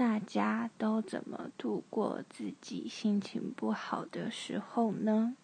大家都怎么度过自己心情不好的时候呢？